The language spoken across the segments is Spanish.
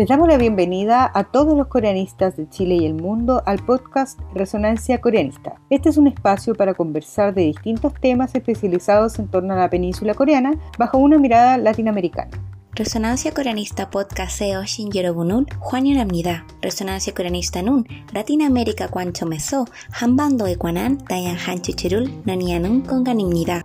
Les damos la bienvenida a todos los coreanistas de Chile y el mundo al podcast Resonancia Coreanista. Este es un espacio para conversar de distintos temas especializados en torno a la península coreana bajo una mirada latinoamericana. Resonancia Coreanista Podcast SEO Shinjerobunun, Juan Yoramnida. Resonancia Coreanista Nun, Latinoamérica Cuancho Meso, Hambando Ecuanan, Dayan Han Hanchuchirul, Nanianun Conganimnida.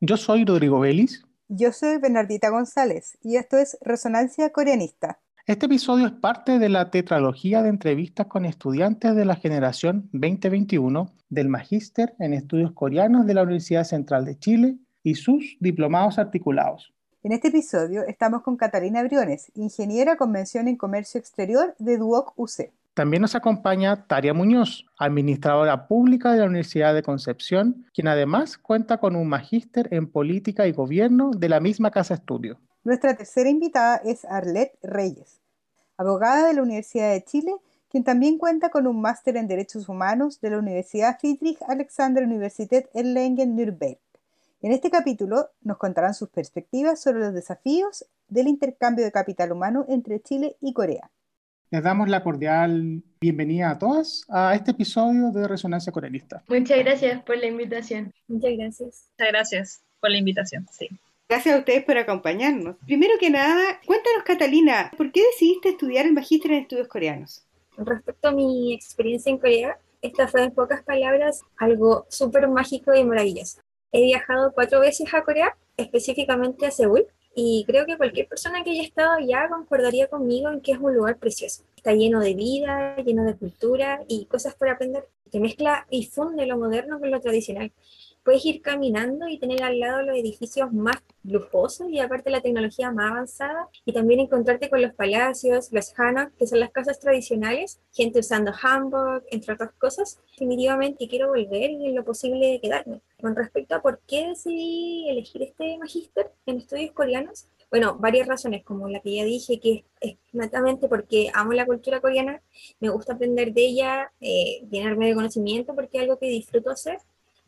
Yo soy Rodrigo Vélez yo soy Bernardita González y esto es Resonancia Coreanista. Este episodio es parte de la tetralogía de entrevistas con estudiantes de la generación 2021 del Magíster en Estudios Coreanos de la Universidad Central de Chile y sus diplomados articulados. En este episodio estamos con Catalina Briones, ingeniera con mención en comercio exterior de Duoc UC. También nos acompaña Taria Muñoz, administradora pública de la Universidad de Concepción, quien además cuenta con un magíster en política y gobierno de la misma casa estudio. Nuestra tercera invitada es Arlette Reyes, abogada de la Universidad de Chile, quien también cuenta con un máster en Derechos Humanos de la Universidad Friedrich Alexander Universität Erlangen-Nürnberg. En este capítulo nos contarán sus perspectivas sobre los desafíos del intercambio de capital humano entre Chile y Corea. Les damos la cordial bienvenida a todas a este episodio de Resonancia Corealista. Muchas gracias por la invitación. Muchas gracias. Muchas gracias por la invitación. Sí. Gracias a ustedes por acompañarnos. Primero que nada, cuéntanos, Catalina, ¿por qué decidiste estudiar el magíster en estudios coreanos? Respecto a mi experiencia en Corea, esta fue en pocas palabras algo súper mágico y maravilloso. He viajado cuatro veces a Corea, específicamente a Seúl, y creo que cualquier persona que haya estado allá concordaría conmigo en que es un lugar precioso. Está lleno de vida, lleno de cultura y cosas por aprender. Te mezcla y funde lo moderno con lo tradicional. Puedes ir caminando y tener al lado los edificios más lujosos y aparte la tecnología más avanzada y también encontrarte con los palacios, los hanas, que son las casas tradicionales, gente usando hanbok, entre otras cosas. Definitivamente quiero volver y en lo posible quedarme. Con respecto a por qué decidí elegir este magíster en estudios coreanos, bueno, varias razones, como la que ya dije, que es, netamente porque amo la cultura coreana, me gusta aprender de ella, eh, llenarme de conocimiento porque es algo que disfruto hacer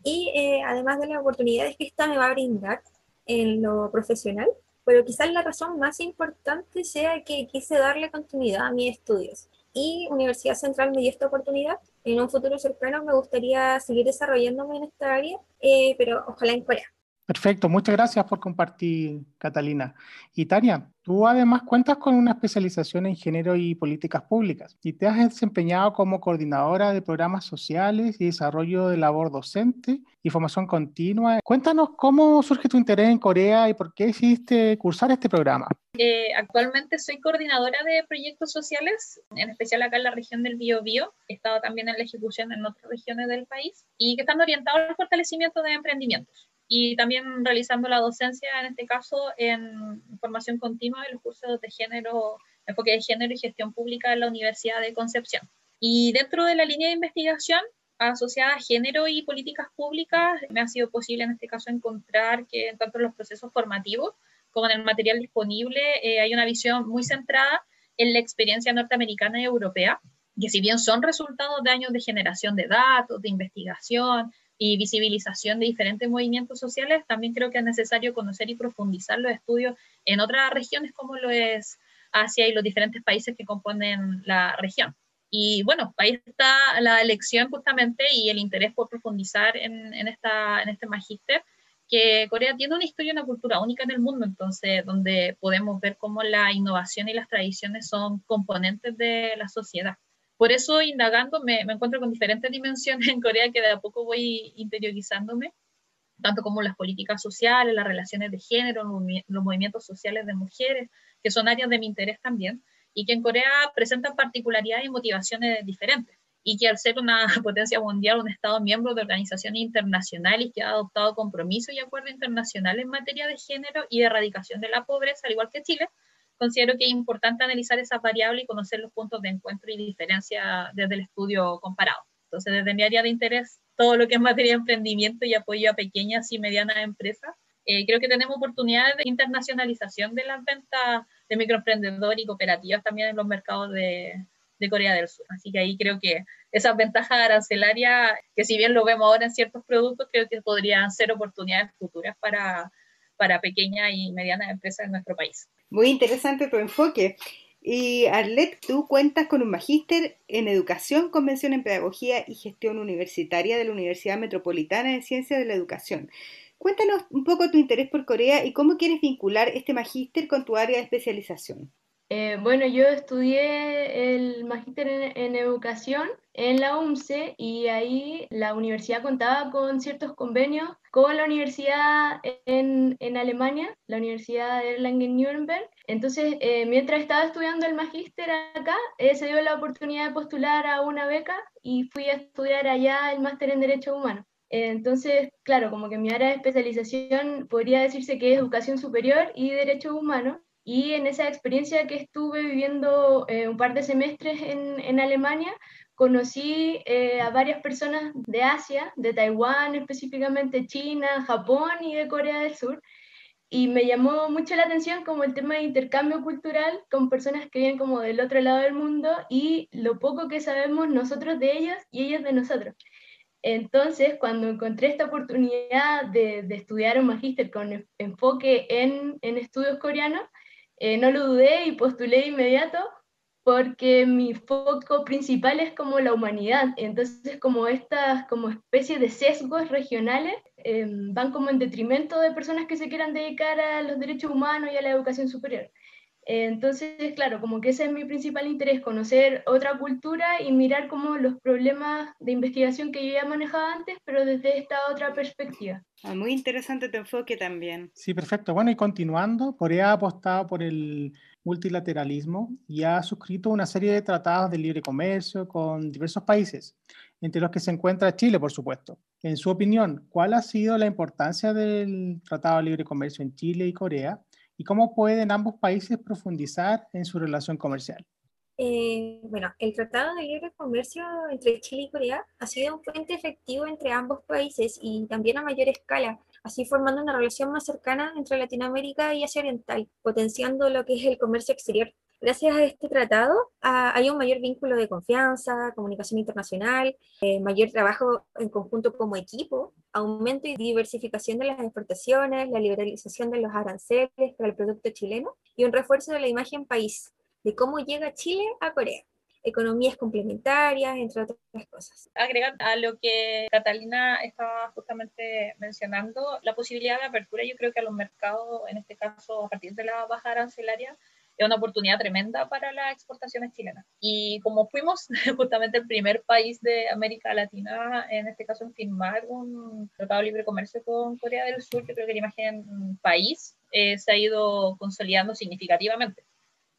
y eh, además de las oportunidades que esta me va a brindar en lo profesional, pero quizás la razón más importante sea que quise darle continuidad a mis estudios. Y Universidad Central me dio esta oportunidad. En un futuro cercano me gustaría seguir desarrollándome en esta área, eh, pero ojalá en Corea. Perfecto, muchas gracias por compartir, Catalina. Y Tania, tú además cuentas con una especialización en género y políticas públicas y te has desempeñado como coordinadora de programas sociales y desarrollo de labor docente y formación continua. Cuéntanos cómo surge tu interés en Corea y por qué decidiste cursar este programa. Eh, actualmente soy coordinadora de proyectos sociales, en especial acá en la región del Biobío. He estado también en la ejecución en otras regiones del país y que están orientados al fortalecimiento de emprendimientos y también realizando la docencia, en este caso, en formación continua de los cursos de género, enfoque de género y gestión pública en la Universidad de Concepción. Y dentro de la línea de investigación asociada a género y políticas públicas, me ha sido posible en este caso encontrar que tanto en los procesos formativos como en el material disponible eh, hay una visión muy centrada en la experiencia norteamericana y europea, que si bien son resultados de años de generación de datos, de investigación, y visibilización de diferentes movimientos sociales, también creo que es necesario conocer y profundizar los estudios en otras regiones como lo es Asia y los diferentes países que componen la región. Y bueno, ahí está la elección justamente y el interés por profundizar en, en, esta, en este magíster, que Corea tiene una historia y una cultura única en el mundo, entonces donde podemos ver cómo la innovación y las tradiciones son componentes de la sociedad. Por eso, indagando, me, encuentro con diferentes dimensiones en Corea que de a poco voy interiorizándome, tanto como las políticas sociales, las relaciones de género, los movimientos sociales de mujeres, que son áreas de mi interés también, y que en Corea presentan particularidades y motivaciones diferentes, y que al ser una potencia mundial, un Estado miembro de organizaciones internacionales que ha adoptado compromisos y acuerdos internacionales en materia de género y de erradicación de la pobreza, al igual que Chile, considero que es importante analizar esa variable y conocer los puntos de encuentro y diferencia desde el estudio comparado. Entonces, desde mi área de interés, todo lo que es materia de emprendimiento y apoyo a pequeñas y medianas empresas, eh, creo que tenemos oportunidades de internacionalización de las ventas de microemprendedores y cooperativas también en los mercados de, de Corea del Sur. Así que ahí creo que esas ventajas arancelarias, que si bien lo vemos ahora en ciertos productos, creo que podrían ser oportunidades futuras para para pequeñas y medianas empresas en nuestro país. Muy interesante tu enfoque. Y Arlet, tú cuentas con un magíster en Educación, Convención en Pedagogía y Gestión Universitaria de la Universidad Metropolitana de Ciencias de la Educación. Cuéntanos un poco tu interés por Corea y cómo quieres vincular este magíster con tu área de especialización. Eh, bueno, yo estudié el magíster en, educación en la UMCE y ahí la universidad contaba con ciertos convenios con la universidad en, en Alemania, la Universidad de Erlangen-Nuremberg. Entonces, eh, mientras estaba estudiando el magíster acá, eh, se dio la oportunidad de postular a una beca y fui a estudiar allá el máster en Derecho Humano. Entonces, claro, como que mi área de especialización podría decirse que es educación superior y derechos humanos, y en esa experiencia que estuve viviendo eh, un par de semestres en, en Alemania, conocí eh, a varias personas de Asia, de Taiwán específicamente, China, Japón y de Corea del Sur. Y me llamó mucho la atención como el tema de intercambio cultural con personas que vienen como del otro lado del mundo y lo poco que sabemos nosotros de ellas y ellas de nosotros. Entonces, cuando encontré esta oportunidad de, de estudiar un magíster con enfoque en, en estudios coreanos, eh, no lo dudé y postulé inmediato porque mi foco principal es como la humanidad. Entonces, como estas como especies de sesgos regionales em, van como en detrimento de personas que se quieran dedicar a los derechos humanos y a la educación superior. Entonces, claro, como que ese es mi principal interés, conocer otra cultura y mirar como los problemas de investigación que yo ya manejaba antes, pero desde esta otra perspectiva. Ah, muy interesante tu enfoque también. Sí, perfecto. Bueno, y continuando, Corea ha apostado por el multilateralismo y ha suscrito una serie de tratados de libre comercio con diversos países, entre los que se encuentra Chile, por supuesto. En su opinión, ¿cuál ha sido la importancia del Tratado de Libre Comercio en Chile y Corea? Y cómo pueden ambos países profundizar en su relación comercial. Eh, bueno, el Tratado de Libre Comercio entre Chile y Corea ha sido un puente efectivo entre ambos países y también a mayor escala, así formando una relación más cercana entre Latinoamérica y Asia Oriental, potenciando lo que es el comercio exterior. Gracias a este tratado hay un mayor vínculo de confianza, comunicación internacional, eh, mayor trabajo en conjunto como equipo, aumento y diversificación de las exportaciones, la liberalización de los aranceles para el producto chileno y un refuerzo de la imagen país, de cómo llega Chile a Corea economías complementarias, entre otras cosas. Agregar a lo que Catalina estaba justamente mencionando, la posibilidad de apertura, yo creo que a los mercados, en este caso a partir de la baja arancelaria, es una oportunidad tremenda para las exportaciones chilenas. Y como fuimos justamente el primer país de América Latina, en este caso en firmar un tratado de libre comercio con Corea del Sur, yo creo que la imagen país eh, se ha ido consolidando significativamente.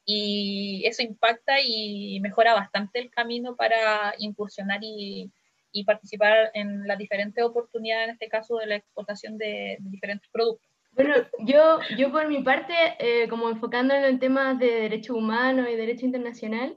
Y eso impacta y mejora bastante el camino para incursionar y, y participar en las diferentes oportunidades, en este caso de la exportación de, de diferentes productos. Bueno, yo, yo por mi parte, eh, como enfocándolo en temas de derechos humanos y derecho internacional,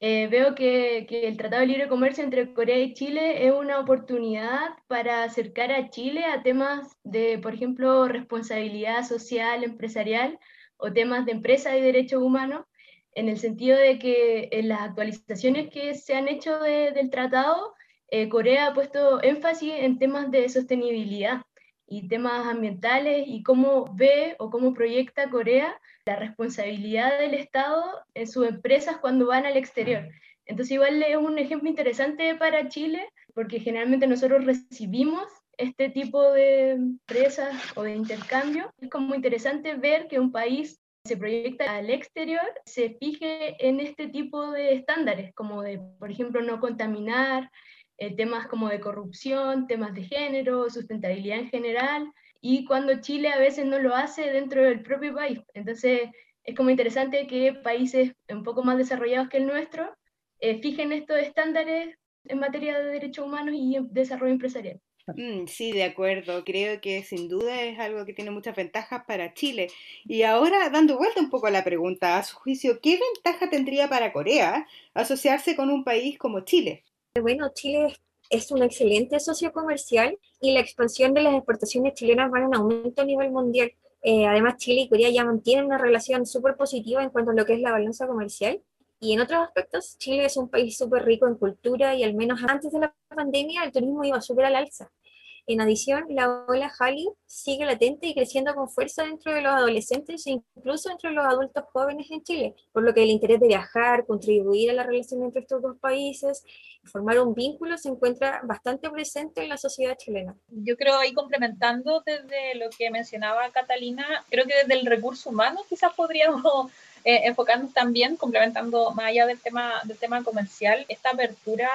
eh, veo que, que, el Tratado de Libre Comercio entre Corea y Chile es una oportunidad para acercar a Chile a temas de, por ejemplo, responsabilidad social, empresarial o temas de empresa y derechos humanos, en el sentido de que en las actualizaciones que se han hecho de, del tratado, eh, Corea ha puesto énfasis en temas de sostenibilidad y temas ambientales y cómo ve o cómo proyecta Corea la responsabilidad del Estado en sus empresas cuando van al exterior. Entonces igual es un ejemplo interesante para Chile porque generalmente nosotros recibimos este tipo de empresas o de intercambio. Es como interesante ver que un país se proyecta al exterior, se fije en este tipo de estándares, como de, por ejemplo, no contaminar, eh, temas como de corrupción, temas de género, sustentabilidad en general, y cuando Chile a veces no lo hace dentro del propio país. Entonces, es como interesante que países un poco más desarrollados que el nuestro eh, fijen estos estándares en materia de derechos humanos y desarrollo empresarial. Mm, sí, de acuerdo. Creo que sin duda es algo que tiene muchas ventajas para Chile. Y ahora, dando vuelta un poco a la pregunta, a su juicio, ¿qué ventaja tendría para Corea asociarse con un país como Chile? Bueno, Chile es un excelente socio comercial y la expansión de las exportaciones chilenas va en aumento a nivel mundial. Eh, además, Chile y Corea ya mantienen una relación súper positiva en cuanto a lo que es la balanza comercial. Y en otros aspectos, Chile es un país súper rico en cultura y al menos antes de la pandemia el turismo iba súper al alza. En adición, la ola Hallyu sigue latente y creciendo con fuerza dentro de los adolescentes e incluso entre los adultos jóvenes en Chile, por lo que el interés de viajar, contribuir a la relación entre estos dos países, formar un vínculo se encuentra bastante presente en la sociedad chilena. Yo creo ahí complementando desde lo que mencionaba Catalina, creo que desde el recurso humano quizás podríamos eh, enfocarnos también, complementando más allá del tema, del tema comercial, esta apertura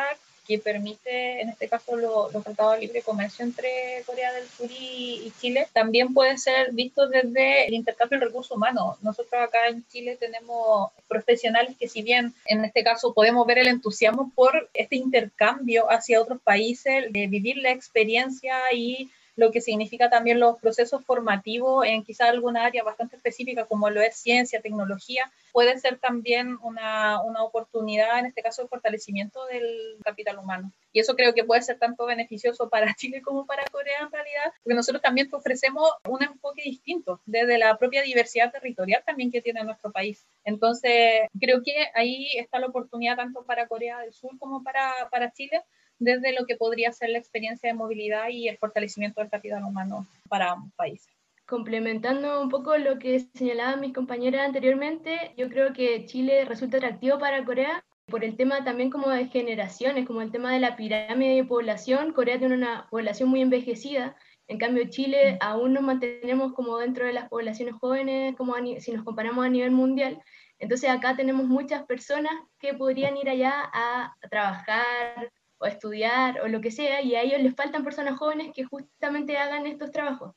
que permite, en este caso, los tratados de libre comercio entre Corea del Sur y, Chile, también puede ser visto desde el intercambio del recurso humano. Nosotros acá en Chile tenemos profesionales que si bien en este caso podemos ver el entusiasmo por este intercambio hacia otros países, de vivir la experiencia y lo que significa también los procesos formativos en quizá alguna área bastante específica como lo es ciencia, tecnología, puede ser también una, una oportunidad, en este caso, de fortalecimiento del capital humano. Y eso creo que puede ser tanto beneficioso para Chile como para Corea en realidad, porque nosotros también ofrecemos un enfoque distinto desde la propia diversidad territorial también que tiene nuestro país. Entonces, creo que ahí está la oportunidad tanto para Corea del Sur como para, para Chile desde lo que podría ser la experiencia de movilidad y el fortalecimiento del capital humano para ambos países. Complementando un poco lo que señalaban mis compañeras anteriormente, yo creo que Chile resulta atractivo para Corea por el tema también como de generaciones, como el tema de la pirámide de población. Corea tiene una población muy envejecida, en cambio Chile aún nos mantenemos como dentro de las poblaciones jóvenes, como si nos comparamos a nivel mundial. Entonces acá tenemos muchas personas que podrían ir allá a trabajar, o estudiar o lo que sea, y a ellos les faltan personas jóvenes que justamente hagan estos trabajos.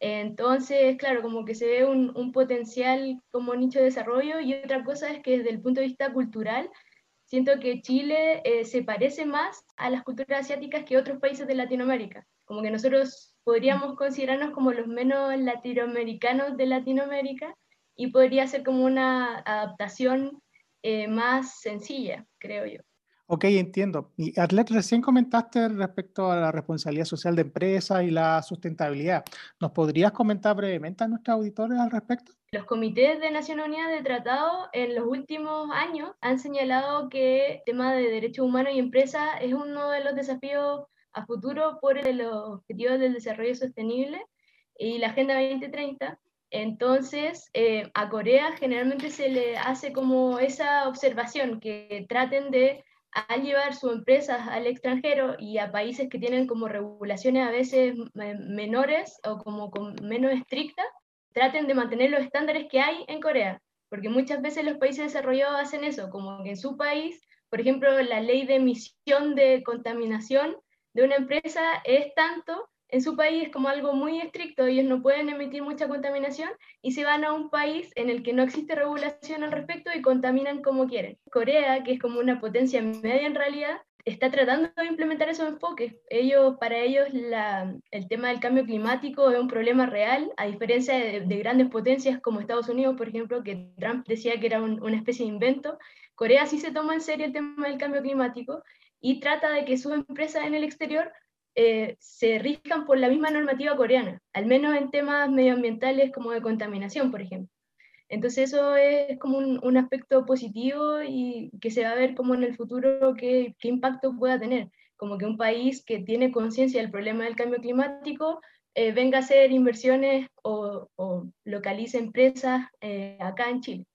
Entonces, claro, como que se ve un, un, potencial como nicho de desarrollo y otra cosa es que desde el punto de vista cultural, siento que Chile eh, se parece más a las culturas asiáticas que otros países de Latinoamérica. Como que nosotros podríamos considerarnos como los menos latinoamericanos de Latinoamérica y podría ser como una adaptación eh, más sencilla, creo yo. Ok, entiendo. Y Arlet, recién comentaste respecto a la responsabilidad social de empresas y la sustentabilidad. ¿Nos podrías comentar brevemente a nuestros auditores al respecto? Los comités de Naciones Unidas de Tratado en los últimos años han señalado que el tema de derechos humanos y empresas es uno de los desafíos a futuro por los objetivos del desarrollo sostenible y la Agenda 2030. Entonces, eh, a Corea generalmente se le hace como esa observación, que traten de al llevar sus empresas al extranjero y a países que tienen como regulaciones a veces menores o como menos estrictas, traten de mantener los estándares que hay en Corea, porque muchas veces los países desarrollados hacen eso, como que en su país, por ejemplo, la ley de emisión de contaminación de una empresa es tanto en su país es como algo muy estricto, ellos no pueden emitir mucha contaminación y se van a un país en el que no existe regulación al respecto y contaminan como quieren. Corea, que es como una potencia media en realidad, está tratando de implementar esos enfoques. Ellos, para ellos el tema del cambio climático es un problema real, a diferencia de, grandes potencias como Estados Unidos, por ejemplo, que Trump decía que era una especie de invento. Corea sí se toma en serio el tema del cambio climático y trata de que sus empresas en el exterior eh, se riscan por la misma normativa coreana, al menos en temas medioambientales como de contaminación, por ejemplo. Entonces eso es como un, aspecto positivo y que se va a ver como en el futuro qué, impacto pueda tener, como que un país que tiene conciencia del problema del cambio climático eh, venga a hacer inversiones o, localice empresas eh, acá en Chile.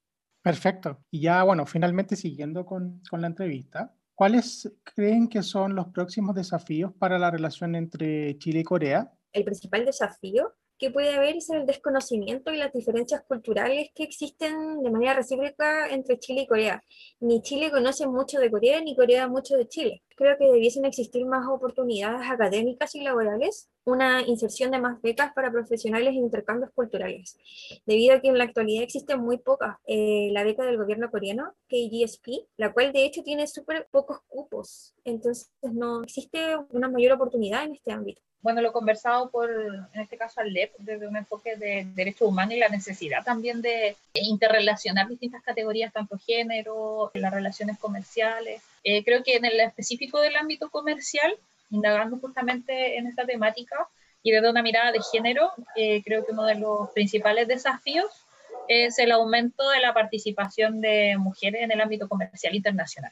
Perfecto. Y ya, bueno, finalmente siguiendo con, con la entrevista, ¿Cuáles creen que son los próximos desafíos para la relación entre Chile y Corea? El principal desafío que puede haber es el desconocimiento y las diferencias culturales que existen de manera recíproca entre Chile y Corea. Ni Chile conoce mucho de Corea, ni Corea mucho de Chile. Creo que debiesen existir más oportunidades académicas y laborales, una inserción de más becas para profesionales e intercambios culturales, debido a que en la actualidad existen muy pocas. Eh, la beca del gobierno coreano, KGSP, la cual de hecho tiene súper pocos cupos, entonces no existe una mayor oportunidad en este ámbito bueno, lo conversado por, en este caso, al LEP, desde un enfoque de derechos humanos y la necesidad también de interrelacionar distintas categorías, tanto género, las relaciones comerciales. Eh, creo que en el específico del ámbito comercial, indagando justamente en esta temática y desde una mirada de género, eh, creo que uno de los principales desafíos es el aumento de la participación de mujeres en el ámbito comercial internacional.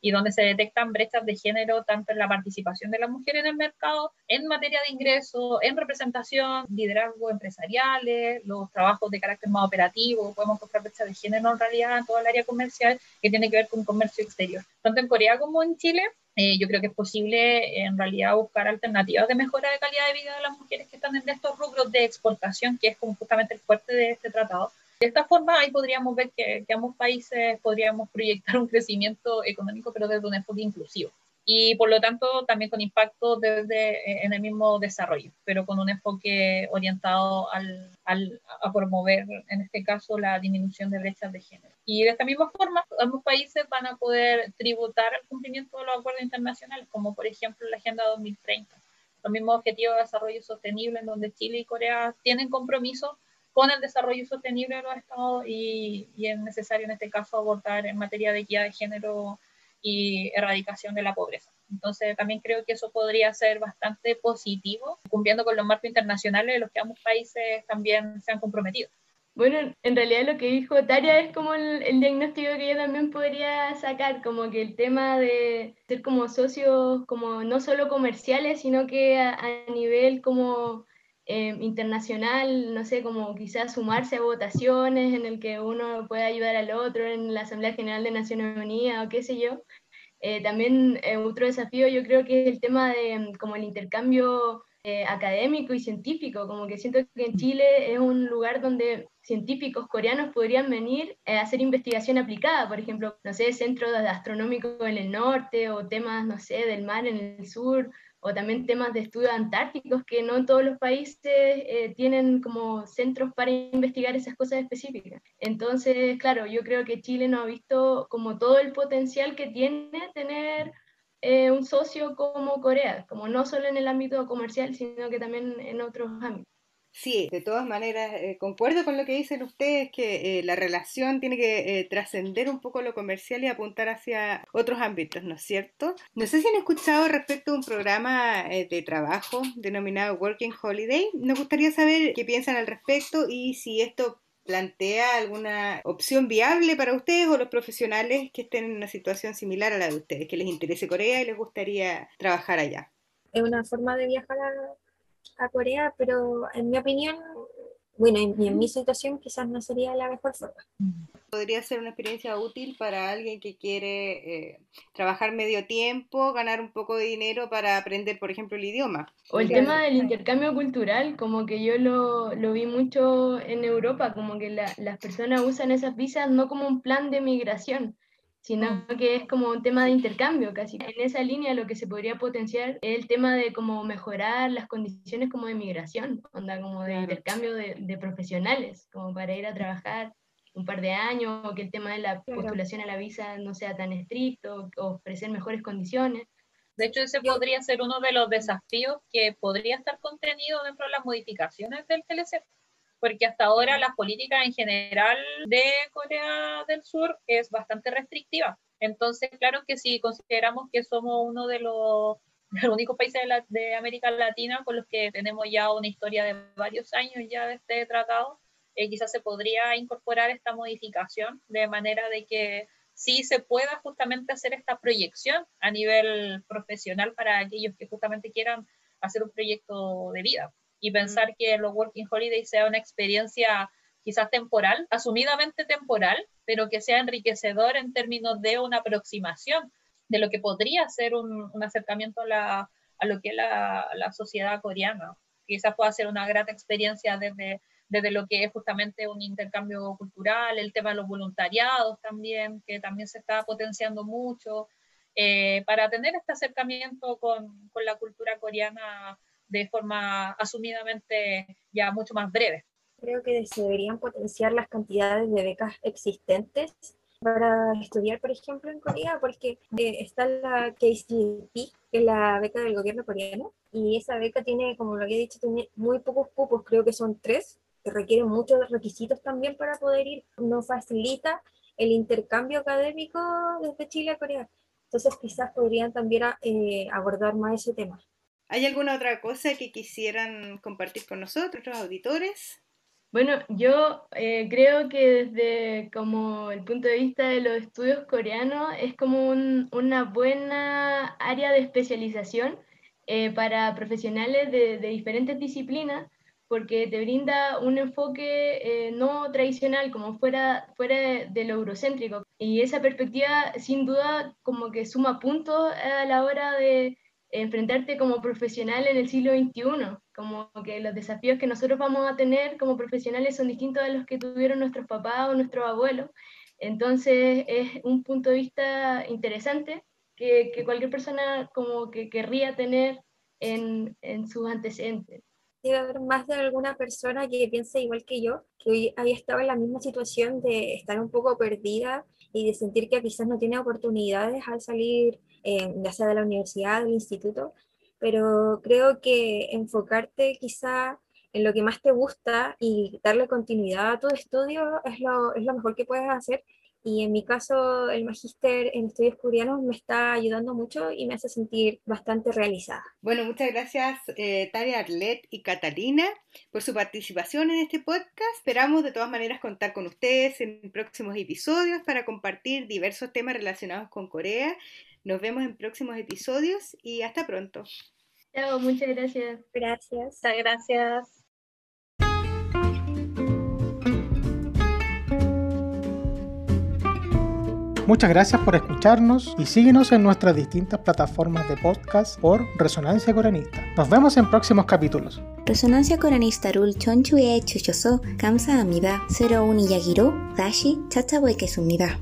Y donde se detectan brechas de género tanto en la participación de las mujeres en el mercado, en materia de ingreso, en representación, liderazgo empresariales, los trabajos de carácter más operativo, podemos encontrar brechas de género en realidad en toda el área comercial que tiene que ver con comercio exterior. Tanto en Corea como en Chile, eh, yo creo que es posible en realidad buscar alternativas de mejora de calidad de vida de las mujeres que están en estos rubros de exportación, que es como justamente el fuerte de este tratado de esta forma, ahí podríamos ver que, ambos países podríamos proyectar un crecimiento económico, pero desde un enfoque inclusivo. Y por lo tanto, también con impacto desde, eh, en el mismo desarrollo, pero con un enfoque orientado a promover, en este caso, la disminución de brechas de género. Y de esta misma forma, ambos países van a poder tributar el cumplimiento de los acuerdos internacionales, como por ejemplo la Agenda 2030, los mismos objetivos de desarrollo sostenible, en donde Chile y Corea tienen compromisos con el desarrollo sostenible de los estados y, es necesario en este caso abordar en materia de equidad de género y erradicación de la pobreza. Entonces también creo que eso podría ser bastante positivo, cumpliendo con los marcos internacionales de los que ambos países también se han comprometido. Bueno, en realidad lo que dijo Taria es como el, diagnóstico que yo también podría sacar, como que el tema de ser como socios, como no solo comerciales, sino que a nivel como eh, internacional, no sé, como quizás sumarse a votaciones en el que uno pueda ayudar al otro en la Asamblea General de Naciones Unidas o qué sé yo. Eh, también eh, otro desafío yo creo que es el tema de mm, como el intercambio académico y científico, como que siento que en Chile es un lugar donde científicos coreanos podrían venir a hacer investigación aplicada, por ejemplo, no sé, centros astronómicos en el norte o temas, no sé, del mar en el sur o también temas de estudios antárticos que no todos los países eh, tienen como centros para investigar esas cosas específicas. Entonces, claro, yo creo que Chile no ha visto como todo el potencial que tiene tener eh, un socio como Corea, como no solo en el ámbito comercial, sino que también en otros ámbitos. Sí, de todas maneras, eh, concuerdo con lo que dicen ustedes, que eh, la relación tiene que eh, trascender un poco lo comercial y apuntar hacia otros ámbitos, ¿no es cierto? No sé si han escuchado respecto a un programa de trabajo denominado Working Holiday. Nos gustaría saber qué piensan al respecto y si esto plantea alguna opción viable para ustedes o los profesionales que estén en una situación similar a la de ustedes, que les interese Corea y les gustaría trabajar allá. Es una forma de viajar a a Corea, pero en mi opinión, bueno, en, en mi situación quizás no sería la mejor forma. Podría ser una experiencia útil para alguien que quiere eh, trabajar medio tiempo, ganar un poco de dinero para aprender, por ejemplo, el idioma. O el tema del intercambio cultural, como que yo lo, lo vi mucho en Europa, como que las personas usan esas visas no como un plan de migración, sino mm. que es como un tema de intercambio casi. En esa línea lo que se podría potenciar es el tema de cómo mejorar las condiciones como de migración, onda como de intercambio de, de, profesionales, como para ir a trabajar un par de años, o que el tema de la postulación a la visa no sea tan estricto, o ofrecer mejores condiciones. De hecho, ese podría ser uno de los desafíos que podría estar contenido dentro de las modificaciones del TLC porque hasta ahora la política en general de Corea del Sur es bastante restrictiva. Entonces, claro que si consideramos que somos uno de los, únicos países de, América Latina con los que tenemos ya una historia de varios años ya de este tratado, eh, quizás se podría incorporar esta modificación de manera de que sí se pueda justamente hacer esta proyección a nivel profesional para aquellos que justamente quieran hacer un proyecto de vida y pensar que los Working Holidays sea una experiencia quizás temporal, asumidamente temporal, pero que sea enriquecedor en términos de una aproximación de lo que podría ser un, un acercamiento a, la, a, lo que es la, la, sociedad coreana. Quizás pueda ser una grata experiencia desde, desde lo que es justamente un intercambio cultural, el tema de los voluntariados también, que también se está potenciando mucho, eh, para tener este acercamiento con, con la cultura coreana de forma asumidamente ya mucho más breve. Creo que se deberían potenciar las cantidades de becas existentes para estudiar, por ejemplo, en Corea, porque eh, está la KCP, que es la beca del gobierno coreano, y esa beca tiene, como lo había dicho, tiene muy pocos cupos, creo que son tres, que requieren muchos requisitos también para poder ir, no facilita el intercambio académico desde Chile a Corea. Entonces quizás podrían también eh, abordar más ese tema. ¿Hay alguna otra cosa que quisieran compartir con nosotros, los auditores? Bueno, yo eh, creo que desde como el punto de vista de los estudios coreanos es como una buena área de especialización eh, para profesionales de, diferentes disciplinas porque te brinda un enfoque eh, no tradicional, como fuera, fuera de lo eurocéntrico. Y esa perspectiva, sin duda, como que suma puntos a la hora de enfrentarte como profesional en el siglo XXI, como que los desafíos que nosotros vamos a tener como profesionales son distintos a los que tuvieron nuestros papás o nuestros abuelos. Entonces es un punto de vista interesante que, que cualquier persona como que querría tener en, en sus antecedentes. Debe haber más de alguna persona que piense igual que yo, que hoy había estado en la misma situación de estar un poco perdida y de sentir que quizás no tiene oportunidades al salir eh, ya sea de la universidad, del instituto, pero creo que enfocarte quizá en lo que más te gusta y darle continuidad a tu estudio es lo, es lo mejor que puedes hacer y en mi caso, el magíster en estudios coreanos me está ayudando mucho y me hace sentir bastante realizada. Bueno, muchas gracias eh, Taria Arlet y Catalina por su participación en este podcast. Esperamos de todas maneras contar con ustedes en próximos episodios para compartir diversos temas relacionados con Corea. Nos vemos en próximos episodios y hasta pronto. Chao, muchas gracias. Gracias. Gracias. Muchas gracias por escucharnos y síguenos en nuestras distintas plataformas de podcast por Resonancia Coranista. Nos vemos en próximos capítulos. Resonancia Coranista Rul Chonchue Chuchoso Kamsa Amida 01 Yagiro Dashi Chachabueque Sumida.